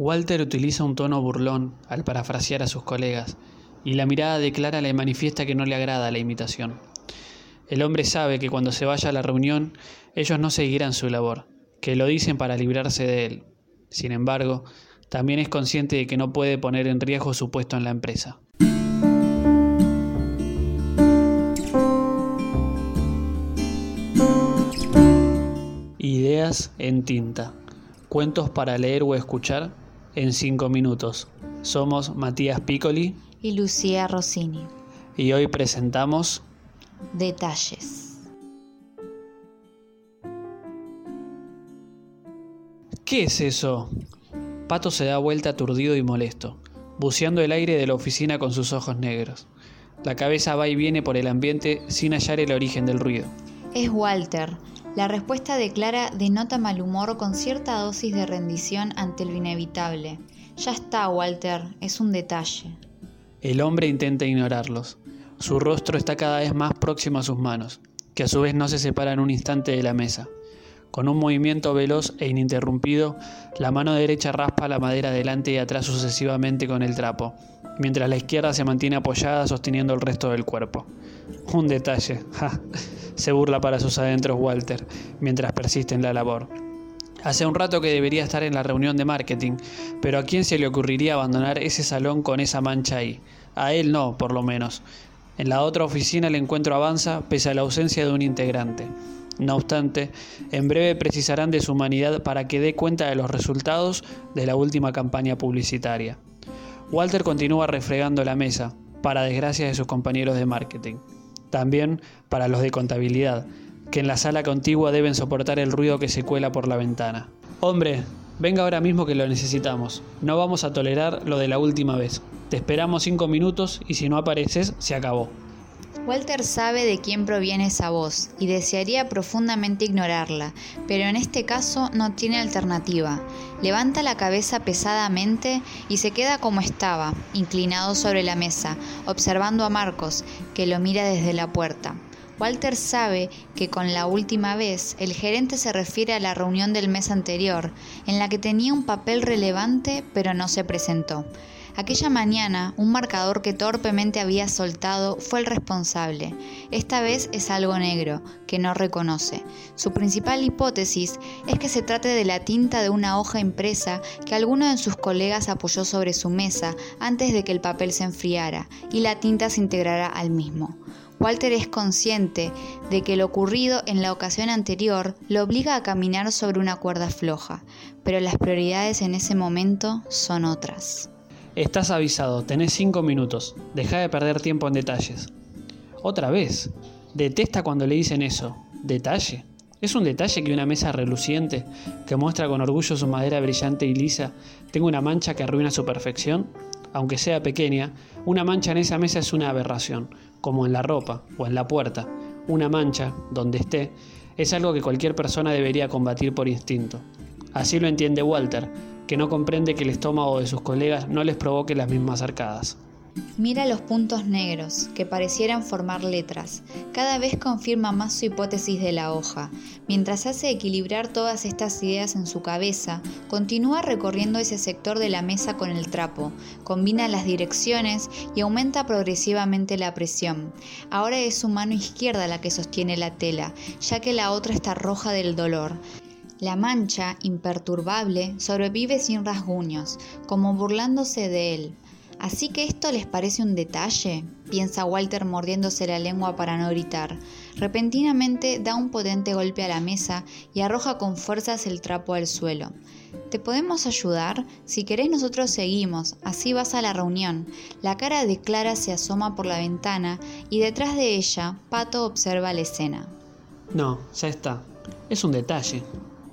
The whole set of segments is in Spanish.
Walter utiliza un tono burlón al parafrasear a sus colegas, y la mirada declara le manifiesta que no le agrada la imitación. El hombre sabe que cuando se vaya a la reunión, ellos no seguirán su labor, que lo dicen para librarse de él. Sin embargo, también es consciente de que no puede poner en riesgo su puesto en la empresa. Ideas en tinta. Cuentos para leer o escuchar en cinco minutos. Somos Matías Piccoli y Lucía Rossini. Y hoy presentamos Detalles. ¿Qué es eso? Pato se da vuelta aturdido y molesto, buceando el aire de la oficina con sus ojos negros. La cabeza va y viene por el ambiente sin hallar el origen del ruido. Es Walter. La respuesta de Clara denota mal humor con cierta dosis de rendición ante lo inevitable. Ya está, Walter, es un detalle. El hombre intenta ignorarlos. Su rostro está cada vez más próximo a sus manos, que a su vez no se separan un instante de la mesa. Con un movimiento veloz e ininterrumpido, la mano derecha raspa la madera delante y atrás sucesivamente con el trapo, mientras la izquierda se mantiene apoyada sosteniendo el resto del cuerpo. Un detalle, se burla para sus adentros Walter, mientras persiste en la labor. Hace un rato que debería estar en la reunión de marketing, pero ¿a quién se le ocurriría abandonar ese salón con esa mancha ahí? A él no, por lo menos. En la otra oficina el encuentro avanza pese a la ausencia de un integrante. No obstante, en breve precisarán de su humanidad para que dé cuenta de los resultados de la última campaña publicitaria. Walter continúa refregando la mesa, para desgracia de sus compañeros de marketing. También para los de contabilidad, que en la sala contigua deben soportar el ruido que se cuela por la ventana. Hombre, venga ahora mismo que lo necesitamos. No vamos a tolerar lo de la última vez. Te esperamos cinco minutos y si no apareces, se acabó. Walter sabe de quién proviene esa voz y desearía profundamente ignorarla, pero en este caso no tiene alternativa. Levanta la cabeza pesadamente y se queda como estaba, inclinado sobre la mesa, observando a Marcos, que lo mira desde la puerta. Walter sabe que con la última vez el gerente se refiere a la reunión del mes anterior, en la que tenía un papel relevante pero no se presentó. Aquella mañana, un marcador que torpemente había soltado fue el responsable. Esta vez es algo negro, que no reconoce. Su principal hipótesis es que se trate de la tinta de una hoja impresa que alguno de sus colegas apoyó sobre su mesa antes de que el papel se enfriara y la tinta se integrara al mismo. Walter es consciente de que lo ocurrido en la ocasión anterior lo obliga a caminar sobre una cuerda floja, pero las prioridades en ese momento son otras. Estás avisado, tenés cinco minutos, deja de perder tiempo en detalles. Otra vez, detesta cuando le dicen eso, detalle. Es un detalle que una mesa reluciente, que muestra con orgullo su madera brillante y lisa, tenga una mancha que arruina su perfección. Aunque sea pequeña, una mancha en esa mesa es una aberración, como en la ropa o en la puerta. Una mancha, donde esté, es algo que cualquier persona debería combatir por instinto. Así lo entiende Walter, que no comprende que el estómago de sus colegas no les provoque las mismas arcadas. Mira los puntos negros, que parecieran formar letras. Cada vez confirma más su hipótesis de la hoja. Mientras hace equilibrar todas estas ideas en su cabeza, continúa recorriendo ese sector de la mesa con el trapo, combina las direcciones y aumenta progresivamente la presión. Ahora es su mano izquierda la que sostiene la tela, ya que la otra está roja del dolor. La mancha, imperturbable, sobrevive sin rasguños, como burlándose de él. ¿Así que esto les parece un detalle? piensa Walter mordiéndose la lengua para no gritar. Repentinamente da un potente golpe a la mesa y arroja con fuerzas el trapo al suelo. ¿Te podemos ayudar? Si querés nosotros seguimos, así vas a la reunión. La cara de Clara se asoma por la ventana y detrás de ella Pato observa la escena. No, ya está. Es un detalle.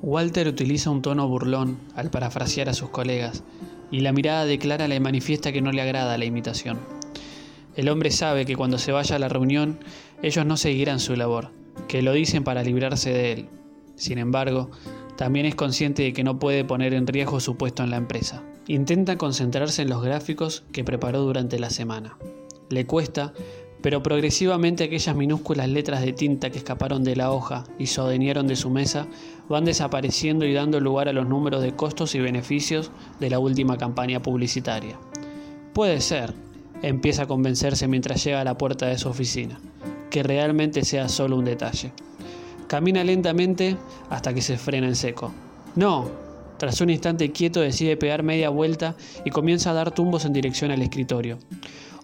Walter utiliza un tono burlón al parafrasear a sus colegas y la mirada de Clara le manifiesta que no le agrada la imitación. El hombre sabe que cuando se vaya a la reunión, ellos no seguirán su labor, que lo dicen para librarse de él. Sin embargo, también es consciente de que no puede poner en riesgo su puesto en la empresa. Intenta concentrarse en los gráficos que preparó durante la semana. Le cuesta pero progresivamente aquellas minúsculas letras de tinta que escaparon de la hoja y adueñaron de su mesa van desapareciendo y dando lugar a los números de costos y beneficios de la última campaña publicitaria. Puede ser, empieza a convencerse mientras llega a la puerta de su oficina, que realmente sea solo un detalle. Camina lentamente hasta que se frena en seco. No, tras un instante quieto decide pegar media vuelta y comienza a dar tumbos en dirección al escritorio.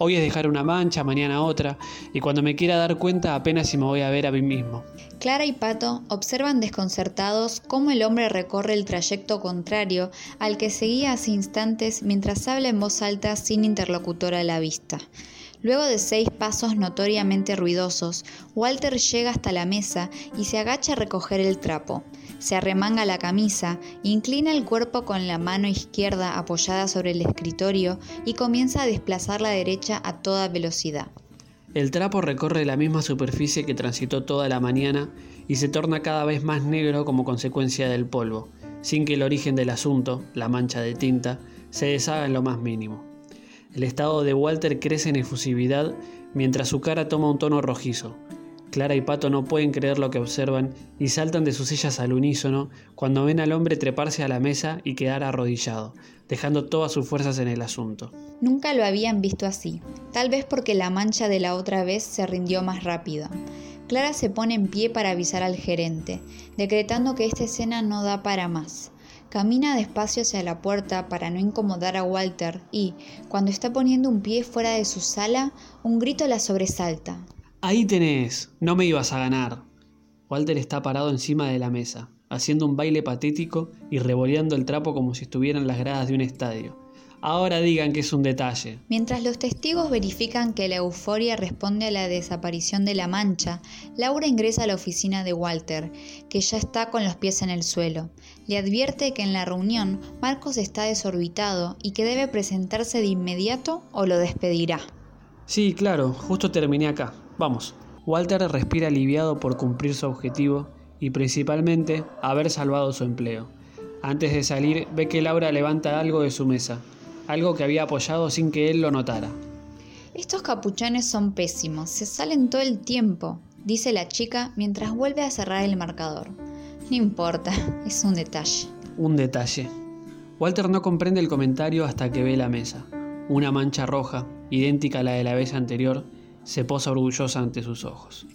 Hoy es dejar una mancha, mañana otra, y cuando me quiera dar cuenta apenas si me voy a ver a mí mismo. Clara y Pato observan desconcertados cómo el hombre recorre el trayecto contrario al que seguía hace instantes mientras habla en voz alta sin interlocutor a la vista. Luego de seis pasos notoriamente ruidosos, Walter llega hasta la mesa y se agacha a recoger el trapo. Se arremanga la camisa, inclina el cuerpo con la mano izquierda apoyada sobre el escritorio y comienza a desplazar la derecha a toda velocidad. El trapo recorre la misma superficie que transitó toda la mañana y se torna cada vez más negro como consecuencia del polvo, sin que el origen del asunto, la mancha de tinta, se deshaga en lo más mínimo. El estado de Walter crece en efusividad mientras su cara toma un tono rojizo. Clara y Pato no pueden creer lo que observan y saltan de sus sillas al unísono cuando ven al hombre treparse a la mesa y quedar arrodillado, dejando todas sus fuerzas en el asunto. Nunca lo habían visto así, tal vez porque la mancha de la otra vez se rindió más rápido. Clara se pone en pie para avisar al gerente, decretando que esta escena no da para más. Camina despacio hacia la puerta para no incomodar a Walter y, cuando está poniendo un pie fuera de su sala, un grito la sobresalta. Ahí tenés, no me ibas a ganar. Walter está parado encima de la mesa, haciendo un baile patético y revoleando el trapo como si estuviera en las gradas de un estadio. Ahora digan que es un detalle. Mientras los testigos verifican que la euforia responde a la desaparición de la mancha, Laura ingresa a la oficina de Walter, que ya está con los pies en el suelo. Le advierte que en la reunión Marcos está desorbitado y que debe presentarse de inmediato o lo despedirá. Sí, claro, justo terminé acá. Vamos. Walter respira aliviado por cumplir su objetivo y principalmente haber salvado su empleo. Antes de salir, ve que Laura levanta algo de su mesa algo que había apoyado sin que él lo notara. Estos capuchones son pésimos, se salen todo el tiempo, dice la chica mientras vuelve a cerrar el marcador. No importa, es un detalle. Un detalle. Walter no comprende el comentario hasta que ve la mesa. Una mancha roja, idéntica a la de la vez anterior, se posa orgullosa ante sus ojos.